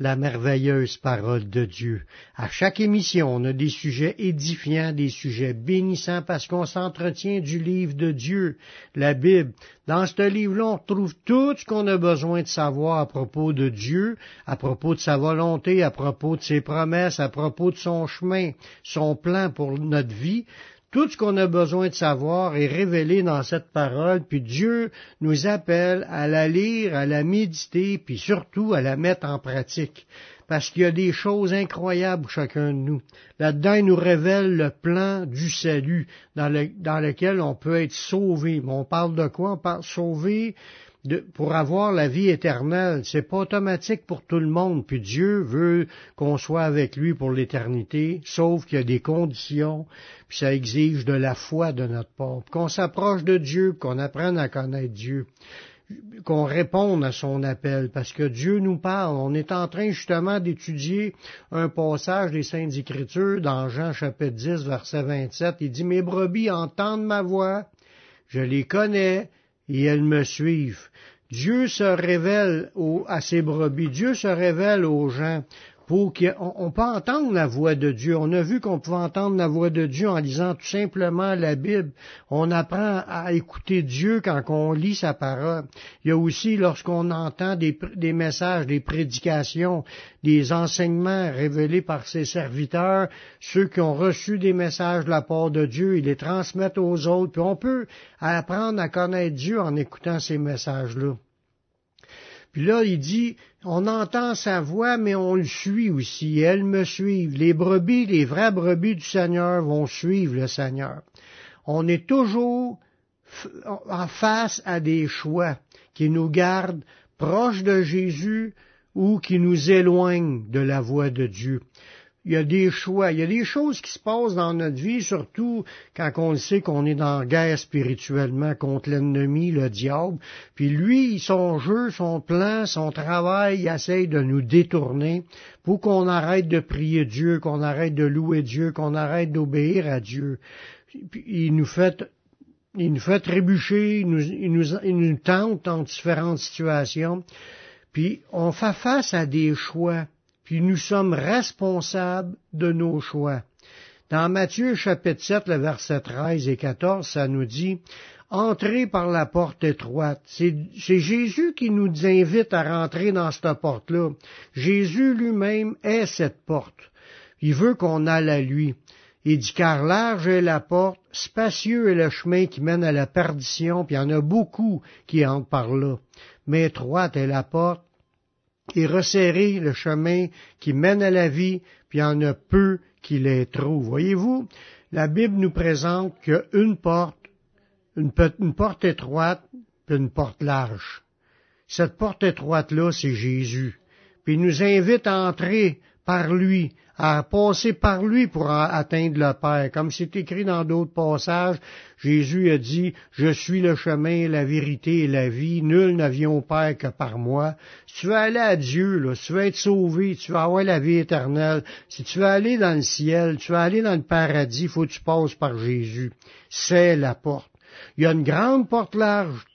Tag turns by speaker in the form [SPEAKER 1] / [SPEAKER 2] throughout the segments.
[SPEAKER 1] la merveilleuse parole de Dieu. À chaque émission, on a des sujets édifiants, des sujets bénissants parce qu'on s'entretient du livre de Dieu, la Bible. Dans ce livre-là, on retrouve tout ce qu'on a besoin de savoir à propos de Dieu, à propos de sa volonté, à propos de ses promesses, à propos de son chemin, son plan pour notre vie. Tout ce qu'on a besoin de savoir est révélé dans cette parole, puis Dieu nous appelle à la lire, à la méditer, puis surtout à la mettre en pratique. Parce qu'il y a des choses incroyables chacun de nous. Là-dedans, il nous révèle le plan du salut dans, lequel on peut être sauvé. Mais on parle de quoi? On parle sauvé pour avoir la vie éternelle. C'est pas automatique pour tout le monde. Puis Dieu veut qu'on soit avec lui pour l'éternité, sauf qu'il y a des conditions, puis ça exige de la foi de notre part. Qu'on s'approche de Dieu, qu'on apprenne à connaître Dieu qu'on réponde à son appel, parce que Dieu nous parle. On est en train justement d'étudier un passage des Saintes Écritures dans Jean chapitre 10, verset 27. Il dit, Mes brebis entendent ma voix, je les connais, et elles me suivent. Dieu se révèle à ses brebis, Dieu se révèle aux gens pour qu'on peut entendre la voix de Dieu. On a vu qu'on pouvait entendre la voix de Dieu en lisant tout simplement la Bible. On apprend à écouter Dieu quand on lit sa parole. Il y a aussi lorsqu'on entend des, des, messages, des prédications, des enseignements révélés par ses serviteurs, ceux qui ont reçu des messages de la part de Dieu, ils les transmettent aux autres. Puis on peut apprendre à connaître Dieu en écoutant ces messages-là. Puis là, il dit, on entend sa voix, mais on le suit aussi. Elles me suivent. Les brebis, les vraies brebis du Seigneur vont suivre le Seigneur. On est toujours en face à des choix qui nous gardent proches de Jésus ou qui nous éloignent de la voix de Dieu il y a des choix, il y a des choses qui se passent dans notre vie, surtout quand on sait qu'on est dans guerre spirituellement contre l'ennemi, le diable. Puis lui, son jeu, son plan, son travail, il essaye de nous détourner pour qu'on arrête de prier Dieu, qu'on arrête de louer Dieu, qu'on arrête d'obéir à Dieu. Il nous fait il nous fait trébucher, il nous, il nous, il nous tente en différentes situations. Puis on fait face à des choix puis nous sommes responsables de nos choix. Dans Matthieu chapitre 7, le verset 13 et 14, ça nous dit, Entrez par la porte étroite. C'est Jésus qui nous invite à rentrer dans cette porte-là. Jésus lui-même est cette porte. Il veut qu'on aille à lui. Il dit, car large est la porte, spacieux est le chemin qui mène à la perdition, puis il y en a beaucoup qui entrent par là. Mais étroite est la porte, et resserrer le chemin qui mène à la vie, puis il en a peu qui les trouvent. Voyez-vous, la Bible nous présente qu'une porte, une, une porte étroite, puis une porte large. Cette porte étroite-là, c'est Jésus. Puis il nous invite à entrer par lui, à passer par lui pour atteindre le Père. Comme c'est écrit dans d'autres passages, Jésus a dit, Je suis le chemin, la vérité et la vie, nul ne vient au Père que par moi. Si tu veux aller à Dieu, là, si tu veux être sauvé, tu veux avoir la vie éternelle, si tu veux aller dans le ciel, tu veux aller dans le paradis, il faut que tu passes par Jésus. C'est la porte. Il y a une grande porte large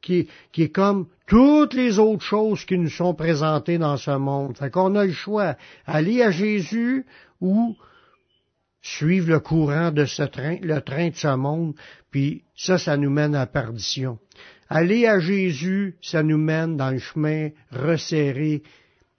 [SPEAKER 1] qui, qui est comme toutes les autres choses qui nous sont présentées dans ce monde. Fait qu'on a le choix, aller à Jésus ou suivre le courant de ce train, le train de ce monde, puis ça, ça nous mène à la perdition. Aller à Jésus, ça nous mène dans le chemin resserré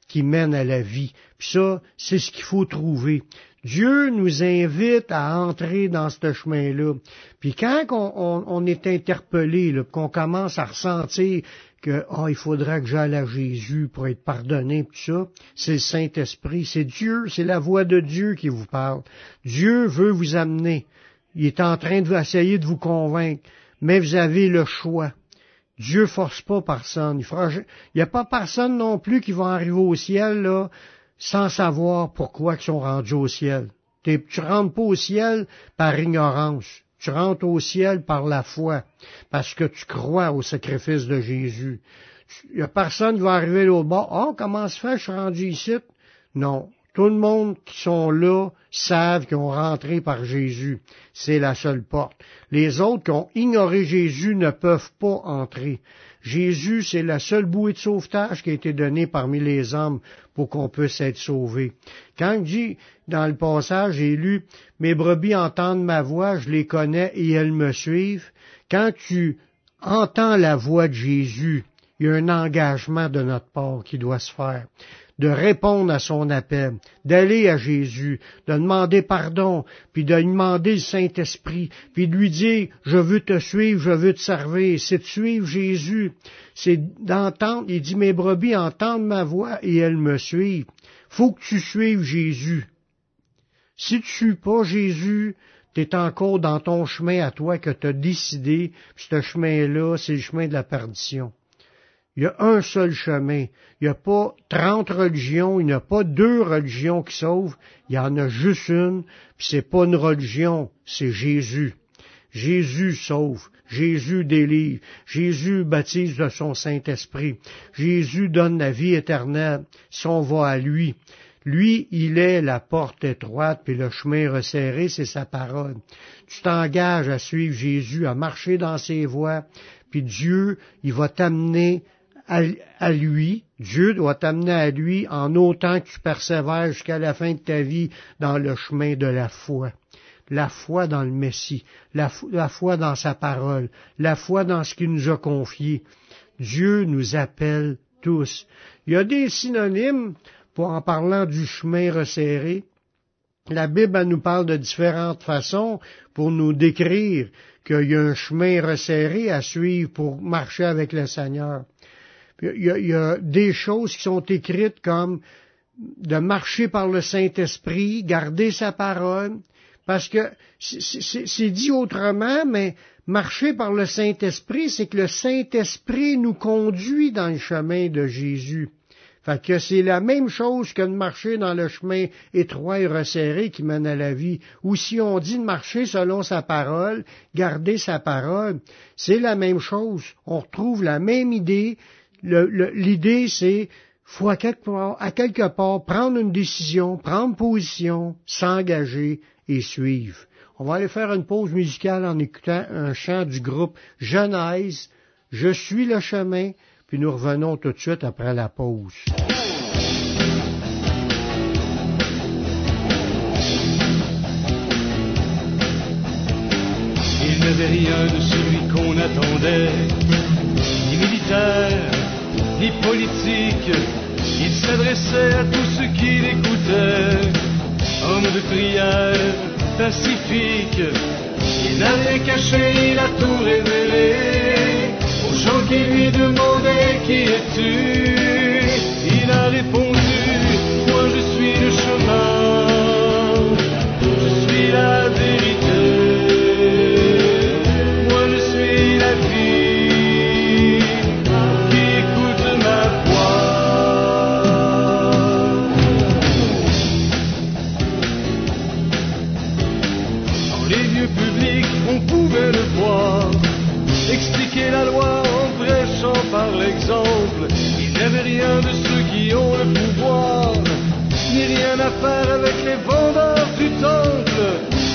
[SPEAKER 1] qui mène à la vie. Puis ça, c'est ce qu'il faut trouver. Dieu nous invite à entrer dans ce chemin-là. Puis quand on, est interpellé, qu'on commence à ressentir que oh, il faudra que j'aille à Jésus pour être pardonné, tout ça, c'est le Saint-Esprit, c'est Dieu, c'est la voix de Dieu qui vous parle. Dieu veut vous amener. Il est en train d'essayer de vous convaincre, mais vous avez le choix. Dieu force pas personne. Il n'y a pas personne non plus qui va arriver au ciel là sans savoir pourquoi ils sont rendus au ciel. Tu rentres pas au ciel par ignorance. Tu rentres au ciel par la foi, parce que tu crois au sacrifice de Jésus. Il a personne qui va arriver l'autre bord. Oh, comment se fait, je suis rendu ici? Non. Tout le monde qui sont là savent qu'ils ont rentré par Jésus. C'est la seule porte. Les autres qui ont ignoré Jésus ne peuvent pas entrer. Jésus, c'est la seule bouée de sauvetage qui a été donnée parmi les hommes pour qu'on puisse être sauvé. Quand il dit dans le passage, j'ai lu, mes brebis entendent ma voix, je les connais et elles me suivent. Quand tu entends la voix de Jésus, il y a un engagement de notre part qui doit se faire de répondre à son appel, d'aller à Jésus, de demander pardon, puis de demander le Saint-Esprit, puis de lui dire, je veux te suivre, je veux te servir, c'est de suivre Jésus, c'est d'entendre, il dit, mes brebis entendent ma voix et elles me suivent. Faut que tu suives Jésus. Si tu ne suis pas Jésus, tu encore dans ton chemin à toi que tu as décidé, puis ce chemin-là, c'est le chemin de la perdition. Il y a un seul chemin. Il n'y a pas trente religions, il n'y a pas deux religions qui sauvent, il y en a juste une, puis c'est pas une religion, c'est Jésus. Jésus sauve, Jésus délivre, Jésus baptise de son Saint-Esprit, Jésus donne la vie éternelle si va à lui. Lui, il est la porte étroite, puis le chemin resserré, c'est sa parole. Tu t'engages à suivre Jésus, à marcher dans ses voies, puis Dieu, il va t'amener à, lui, Dieu doit t'amener à lui en autant que tu persévères jusqu'à la fin de ta vie dans le chemin de la foi. La foi dans le Messie, la, foi dans sa parole, la foi dans ce qu'il nous a confié. Dieu nous appelle tous. Il y a des synonymes pour en parlant du chemin resserré. La Bible nous parle de différentes façons pour nous décrire qu'il y a un chemin resserré à suivre pour marcher avec le Seigneur. Il y, a, des choses qui sont écrites comme de marcher par le Saint-Esprit, garder sa parole, parce que c'est dit autrement, mais marcher par le Saint-Esprit, c'est que le Saint-Esprit nous conduit dans le chemin de Jésus. Fait que c'est la même chose que de marcher dans le chemin étroit et resserré qui mène à la vie. Ou si on dit de marcher selon sa parole, garder sa parole, c'est la même chose. On retrouve la même idée, l'idée, c'est à quelque, part, prendre une décision, prendre position, s'engager et suivre. On va aller faire une pause musicale en écoutant un chant du groupe Genèse, Je suis le chemin, puis nous revenons tout de suite après la pause.
[SPEAKER 2] Il n'avait rien de celui qu'on attendait, ni politique. Il s'adressait à tous ceux qui l'écoutaient. Homme de prière, pacifique. Il n'a caché, il a tout révélé. Aux gens qui lui demandaient qui es-tu, il a répondu, moi je suis le chemin, je suis la avec les vendeurs du temple.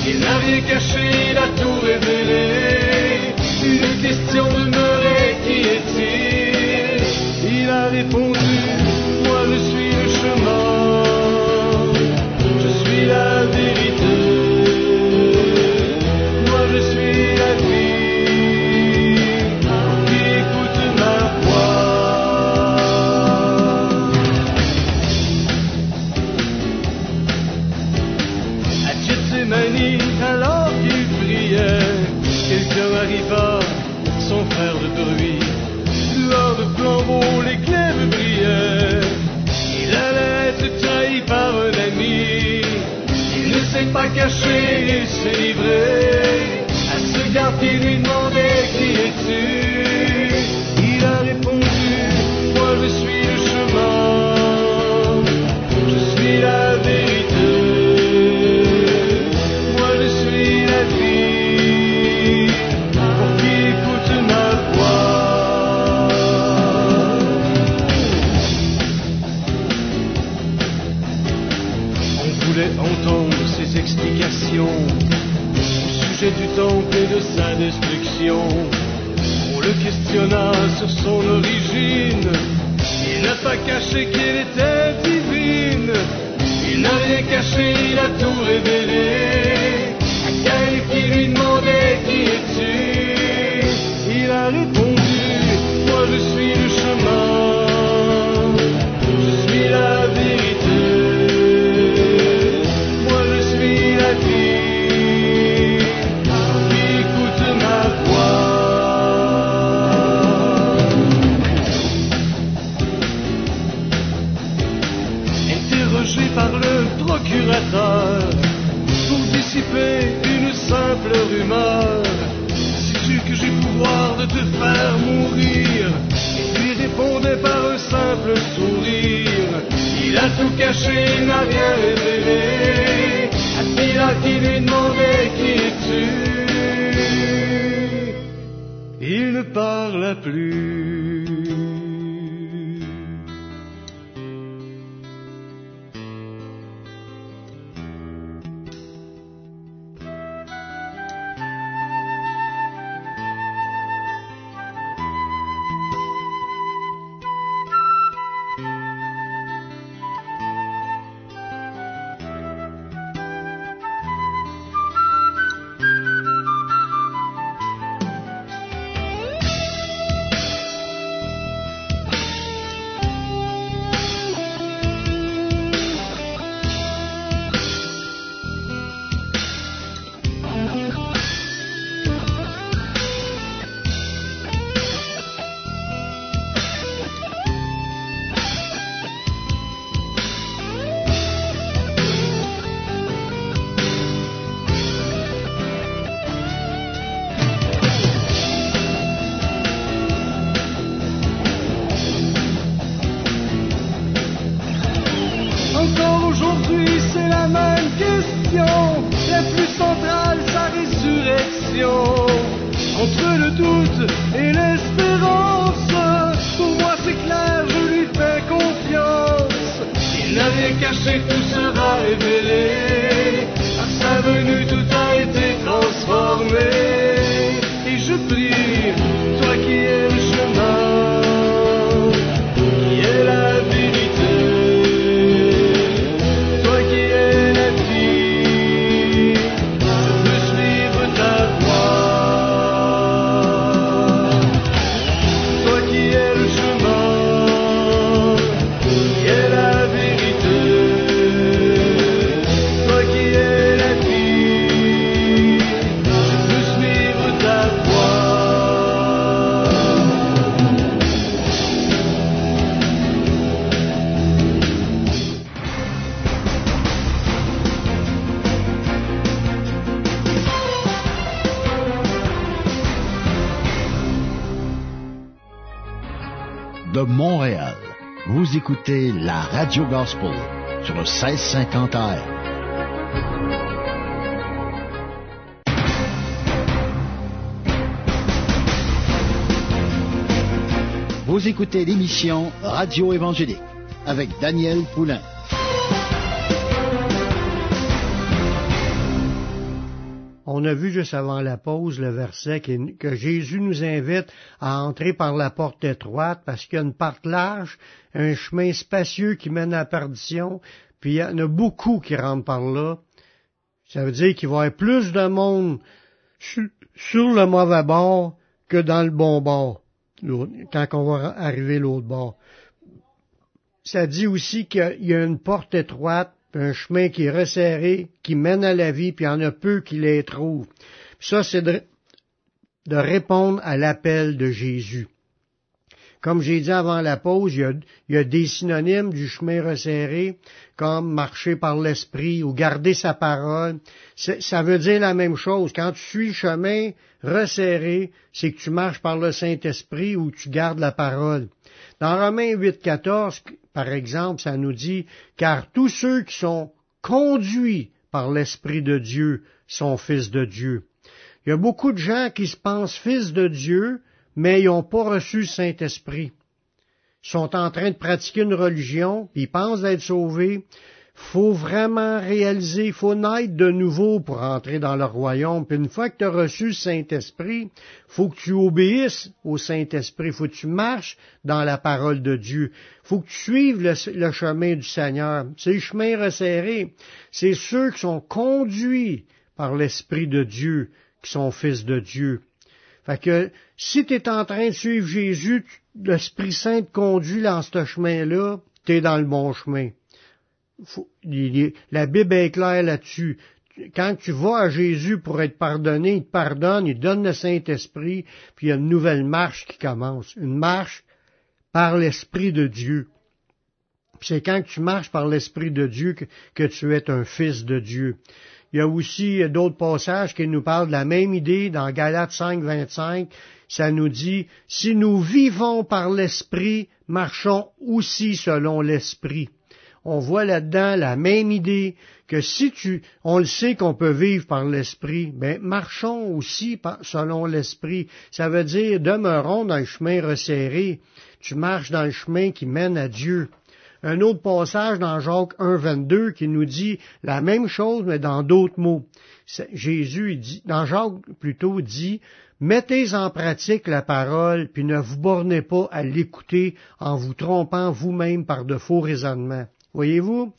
[SPEAKER 2] Il n'a rien caché, il a tout révélé. Une question demeurait, qui est-il? Il a répondu, caché, il s'est livré à ce garde qui lui demandait qui es-tu. Il a répondu, moi je suis du temple et de sa destruction. On le questionna sur son origine. Il n'a pas caché qu'elle était divine. Il n'a rien caché, il a tout révélé. À Caïn qui lui demandait qui es-tu? Il a répondu, moi je suis le Encore aujourd'hui, c'est la même question. La plus centrale, sa résurrection. Entre le doute et l'espérance, pour moi c'est clair, je lui fais confiance. Il n'a rien caché, tout sera révélé. Par sa venue, tout a été transformé. Et je prie, toi qui es le chemin,
[SPEAKER 3] vous écoutez la Radio Gospel sur le 1650 AM. Vous écoutez l'émission Radio Évangélique avec Daniel Poulain.
[SPEAKER 1] On a vu juste avant la pause le verset que Jésus nous invite à entrer par la porte étroite parce qu'il y a une porte large, un chemin spacieux qui mène à la perdition, puis il y en a beaucoup qui rentrent par là. Ça veut dire qu'il va y avoir plus de monde su- sur le mauvais bord que dans le bon bord, quand on va arriver l'autre bord. Ça dit aussi qu'il y a une porte étroite, un chemin qui est resserré, qui mène à la vie, puis il y en a peu qui les trouvent. Puis ça, c'est de, répondre à l'appel de Jésus. Comme j'ai dit avant la pause, il y, a, il y a des synonymes du chemin resserré, comme marcher par l'esprit ou garder sa parole. Ça veut dire la même chose. Quand tu suis le chemin resserré, c'est que tu marches par le Saint-Esprit ou tu gardes la parole. Dans Romains 8, 14, par exemple, ça nous dit, car tous ceux qui sont conduits par l'Esprit de Dieu sont fils de Dieu. Il y a beaucoup de gens qui se pensent fils de Dieu, mais ils n'ont pas reçu Saint-Esprit. Ils sont en train de pratiquer une religion, puis ils pensent d'être sauvés, faut vraiment réaliser, il faut naître de nouveau pour entrer dans le royaume. Puis une fois que tu as reçu le Saint-Esprit, faut que tu obéisses au Saint-Esprit, faut que tu marches dans la parole de Dieu, faut que tu suives le, chemin du Seigneur. Ces chemins resserrés, c'est ceux qui sont conduits par l'Esprit de Dieu, qui sont fils de Dieu. Fait que si tu es en train de suivre Jésus, l'Esprit Saint te conduit dans ce chemin-là, tu es dans le bon chemin la Bible est claire là-dessus. Quand tu vas à Jésus pour être pardonné, il te pardonne, il donne le Saint-Esprit, puis il y a une nouvelle marche qui commence. Une marche par l'Esprit de Dieu. C'est quand tu marches par l'Esprit de Dieu que, tu es un fils de Dieu. Il y a aussi d'autres passages qui nous parlent de la même idée dans Galates 5, 25. Ça nous dit, si nous vivons par l'Esprit, marchons aussi selon l'Esprit on voit là-dedans la même idée que si tu, on le sait qu'on peut vivre par l'esprit, ben marchons aussi selon l'esprit. Ça veut dire demeurons dans le chemin resserré. Tu marches dans le chemin qui mène à Dieu. Un autre passage dans Jacques 1, 22 qui nous dit la même chose mais dans d'autres mots. Jésus dit, dans Jacques plutôt dit, mettez en pratique la parole, puis ne vous bornez pas à l'écouter en vous trompant vous-même par de faux raisonnements. Voyez-vous?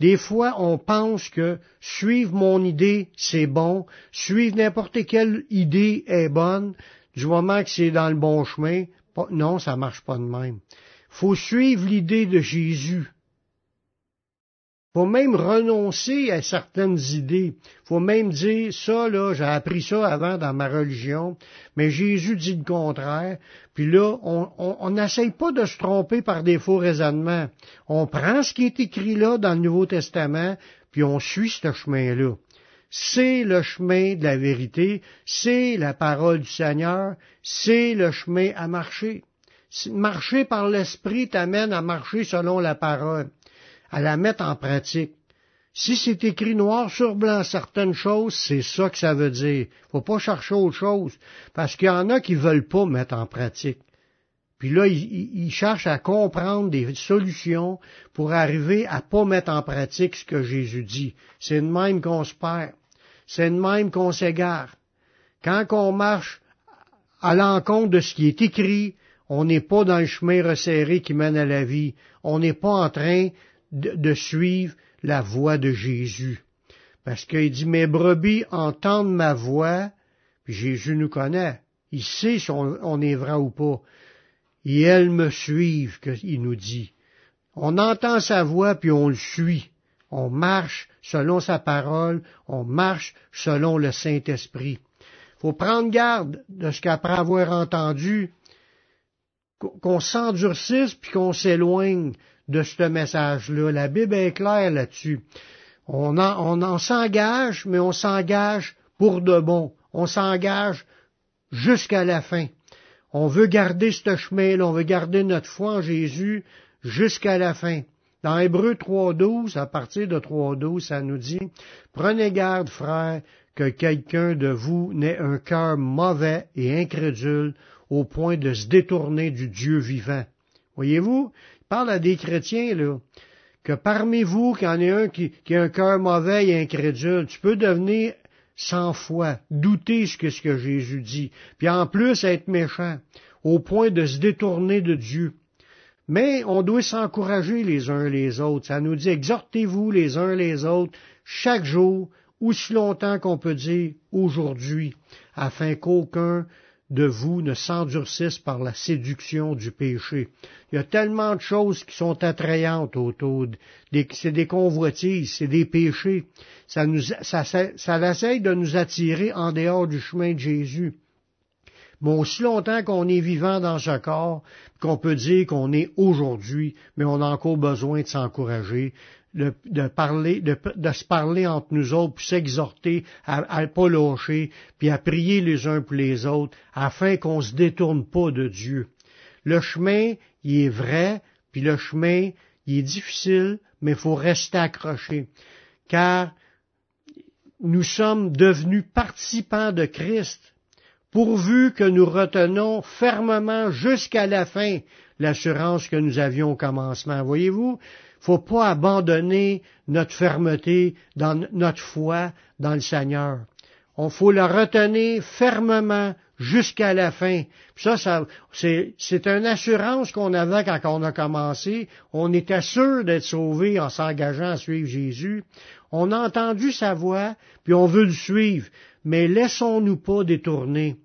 [SPEAKER 1] Des fois, on pense que suivre mon idée, c'est bon, suivre n'importe quelle idée est bonne, du moment que c'est dans le bon chemin. Non, ça marche pas de même. Faut suivre l'idée de Jésus faut même renoncer à certaines idées. faut même dire, ça, là, j'ai appris ça avant dans ma religion, mais Jésus dit le contraire. Puis là, on n'essaye pas de se tromper par des faux raisonnements. On prend ce qui est écrit là dans le Nouveau Testament, puis on suit ce chemin-là. C'est le chemin de la vérité, c'est la parole du Seigneur, c'est le chemin à marcher. Marcher par l'Esprit t'amène à marcher selon la parole à la mettre en pratique. Si c'est écrit noir sur blanc certaines choses, c'est ça que ça veut dire. Faut pas chercher autre chose, parce qu'il y en a qui veulent pas mettre en pratique. Puis là, ils, cherchent à comprendre des solutions pour arriver à pas mettre en pratique ce que Jésus dit. C'est de même qu'on se perd. C'est de même qu'on s'égare. Quand on marche à l'encontre de ce qui est écrit, on n'est pas dans le chemin resserré qui mène à la vie. On n'est pas en train de, suivre la voix de Jésus. Parce qu'il dit, mes brebis entendent ma voix, puis Jésus nous connaît. Il sait si on, est vrai ou pas. Et elles me suivent, qu'il nous dit. On entend sa voix, puis on le suit. On marche selon sa parole, on marche selon le Saint-Esprit. faut prendre garde de ce qu'après avoir entendu, qu'on s'endurcisse puis qu'on s'éloigne de ce message-là. La Bible est claire là-dessus. On en, s'engage, mais on s'engage pour de bon. On s'engage jusqu'à la fin. On veut garder ce chemin-là, on veut garder notre foi en Jésus jusqu'à la fin. Dans Hébreu 3.12, à partir de 3.12, ça nous dit, Prenez garde, frères, que quelqu'un de vous n'ait un cœur mauvais et incrédule au point de se détourner du Dieu vivant. Voyez-vous, parle à des chrétiens, là, que parmi vous, qu'il y en ait un qui, a un cœur mauvais et incrédule, tu peux devenir sans foi, douter ce que, ce que Jésus dit, puis en plus être méchant, au point de se détourner de Dieu. Mais on doit s'encourager les uns les autres. Ça nous dit exhortez-vous les uns les autres chaque jour, aussi longtemps qu'on peut dire aujourd'hui, afin qu'aucun de vous ne s'endurcissent par la séduction du péché. Il y a tellement de choses qui sont attrayantes autour. C'est des convoitises, c'est des péchés. Ça, nous, ça, ça, essaye de nous attirer en dehors du chemin de Jésus. Mais aussi longtemps qu'on est vivant dans ce corps, qu'on peut dire qu'on est aujourd'hui, mais on a encore besoin de s'encourager, de, parler, de, se parler entre nous autres, puis s'exhorter à ne pas lâcher, puis à prier les uns pour les autres, afin qu'on se détourne pas de Dieu. Le chemin, il est vrai, puis le chemin, il est difficile, mais il faut rester accroché. Car nous sommes devenus participants de Christ, pourvu que nous retenons fermement jusqu'à la fin l'assurance que nous avions au commencement. Voyez-vous, faut pas abandonner notre fermeté dans notre foi dans le Seigneur. On faut la retenir fermement jusqu'à la fin. ça, ça c'est, c'est une assurance qu'on avait quand on a commencé. On était sûr d'être sauvé en s'engageant à suivre Jésus. On a entendu sa voix, puis on veut le suivre. Mais laissons-nous pas détourner.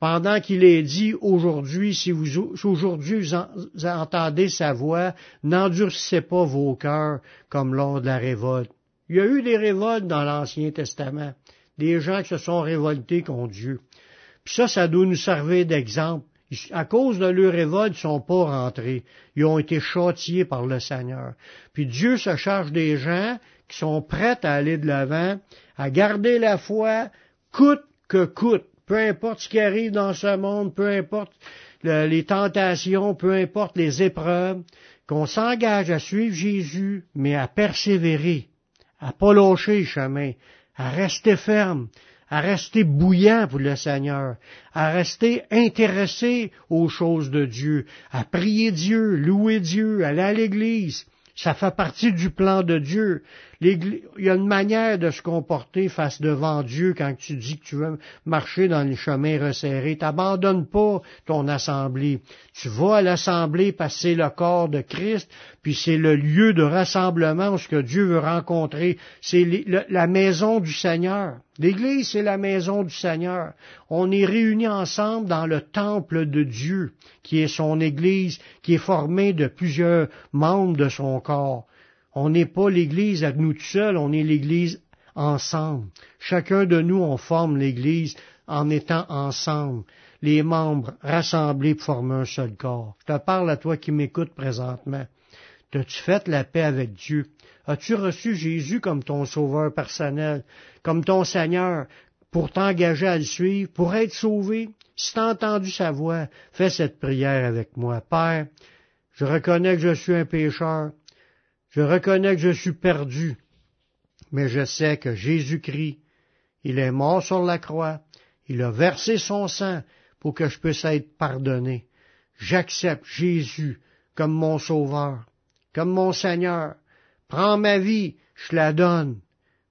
[SPEAKER 1] Pendant qu'il est dit aujourd'hui, si vous aujourd'hui vous entendez sa voix, n'endurcissez pas vos cœurs comme lors de la révolte. Il y a eu des révoltes dans l'Ancien Testament, des gens qui se sont révoltés contre Dieu. Puis ça, ça doit nous servir d'exemple. À cause de leur révolte, ils sont pas rentrés. Ils ont été châtiés par le Seigneur. Puis Dieu se charge des gens qui sont prêts à aller de l'avant, à garder la foi, coûte que coûte. Peu importe ce qui arrive dans ce monde, peu importe les tentations, peu importe les épreuves, qu'on s'engage à suivre Jésus, mais à persévérer, à pas lâcher le chemin, à rester ferme, à rester bouillant pour le Seigneur, à rester intéressé aux choses de Dieu, à prier Dieu, louer Dieu, aller à l'Église. Ça fait partie du plan de Dieu il y a une manière de se comporter face devant Dieu quand tu dis que tu veux marcher dans les chemins resserrés. T'abandonnes pas ton assemblée. Tu vas à l'assemblée parce que c'est le corps de Christ, puis c'est le lieu de rassemblement où ce que Dieu veut rencontrer. C'est la maison du Seigneur. L'Église, c'est la maison du Seigneur. On est réunis ensemble dans le temple de Dieu, qui est son Église, qui est formé de plusieurs membres de son corps. On n'est pas l'Église à nous tout seuls, on est l'Église ensemble. Chacun de nous, on forme l'Église en étant ensemble, les membres rassemblés pour former un seul corps. Je te parle à toi qui m'écoutes présentement. As-tu fait la paix avec Dieu? As-tu reçu Jésus comme ton sauveur personnel, comme ton Seigneur, pour t'engager à le suivre, pour être sauvé? Si tu as entendu sa voix, fais cette prière avec moi. Père, je reconnais que je suis un pécheur. Je reconnais que je suis perdu, mais je sais que Jésus-Christ, il est mort sur la croix, il a versé son sang pour que je puisse être pardonné. J'accepte Jésus comme mon sauveur, comme mon Seigneur. Prends ma vie, je la donne.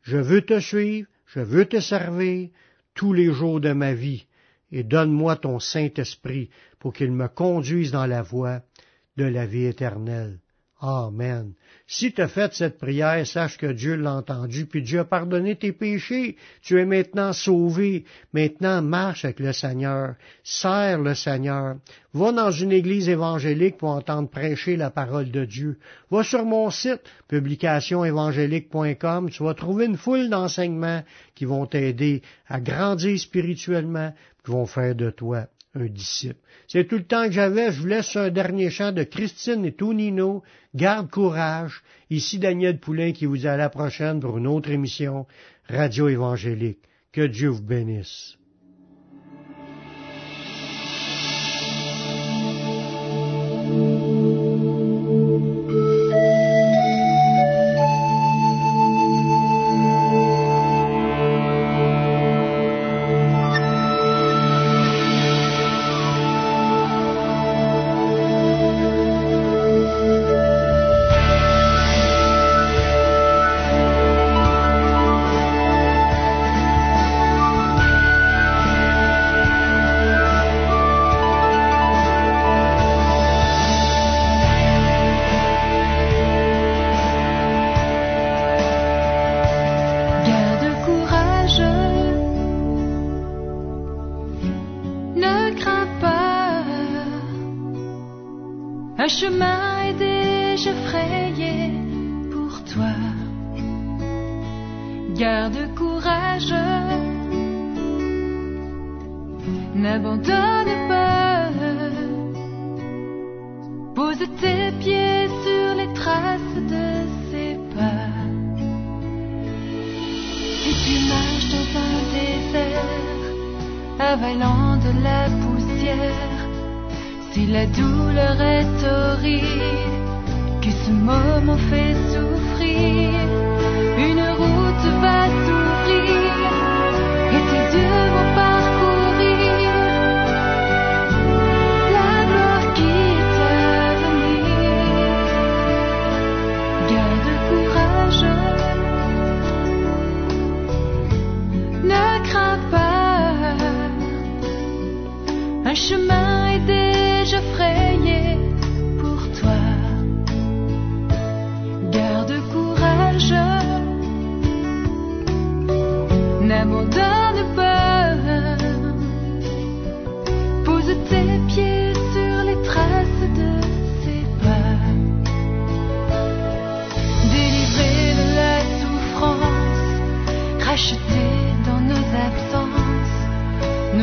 [SPEAKER 1] Je veux te suivre, je veux te servir tous les jours de ma vie, et donne-moi ton Saint-Esprit pour qu'il me conduise dans la voie de la vie éternelle. Amen. Si tu as fait cette prière, sache que Dieu l'a entendu, puis Dieu a pardonné tes péchés. Tu es maintenant sauvé. Maintenant, marche avec le Seigneur. Sers le Seigneur. Va dans une église évangélique pour entendre prêcher la parole de Dieu. Va sur mon site, publicationévangélique.com. Tu vas trouver une foule d'enseignements qui vont t'aider à grandir spirituellement, qui vont faire de toi un disciple. C'est tout le temps que j'avais. Je vous laisse un dernier chant de Christine et Tonino. Garde courage. Ici Daniel Poulain qui vous dit à la prochaine pour une autre émission Radio Évangélique. Que Dieu vous bénisse.
[SPEAKER 4] ce moment fait souffrir.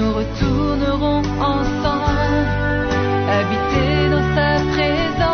[SPEAKER 4] nous retournerons ensemble, habiter dans sa présence.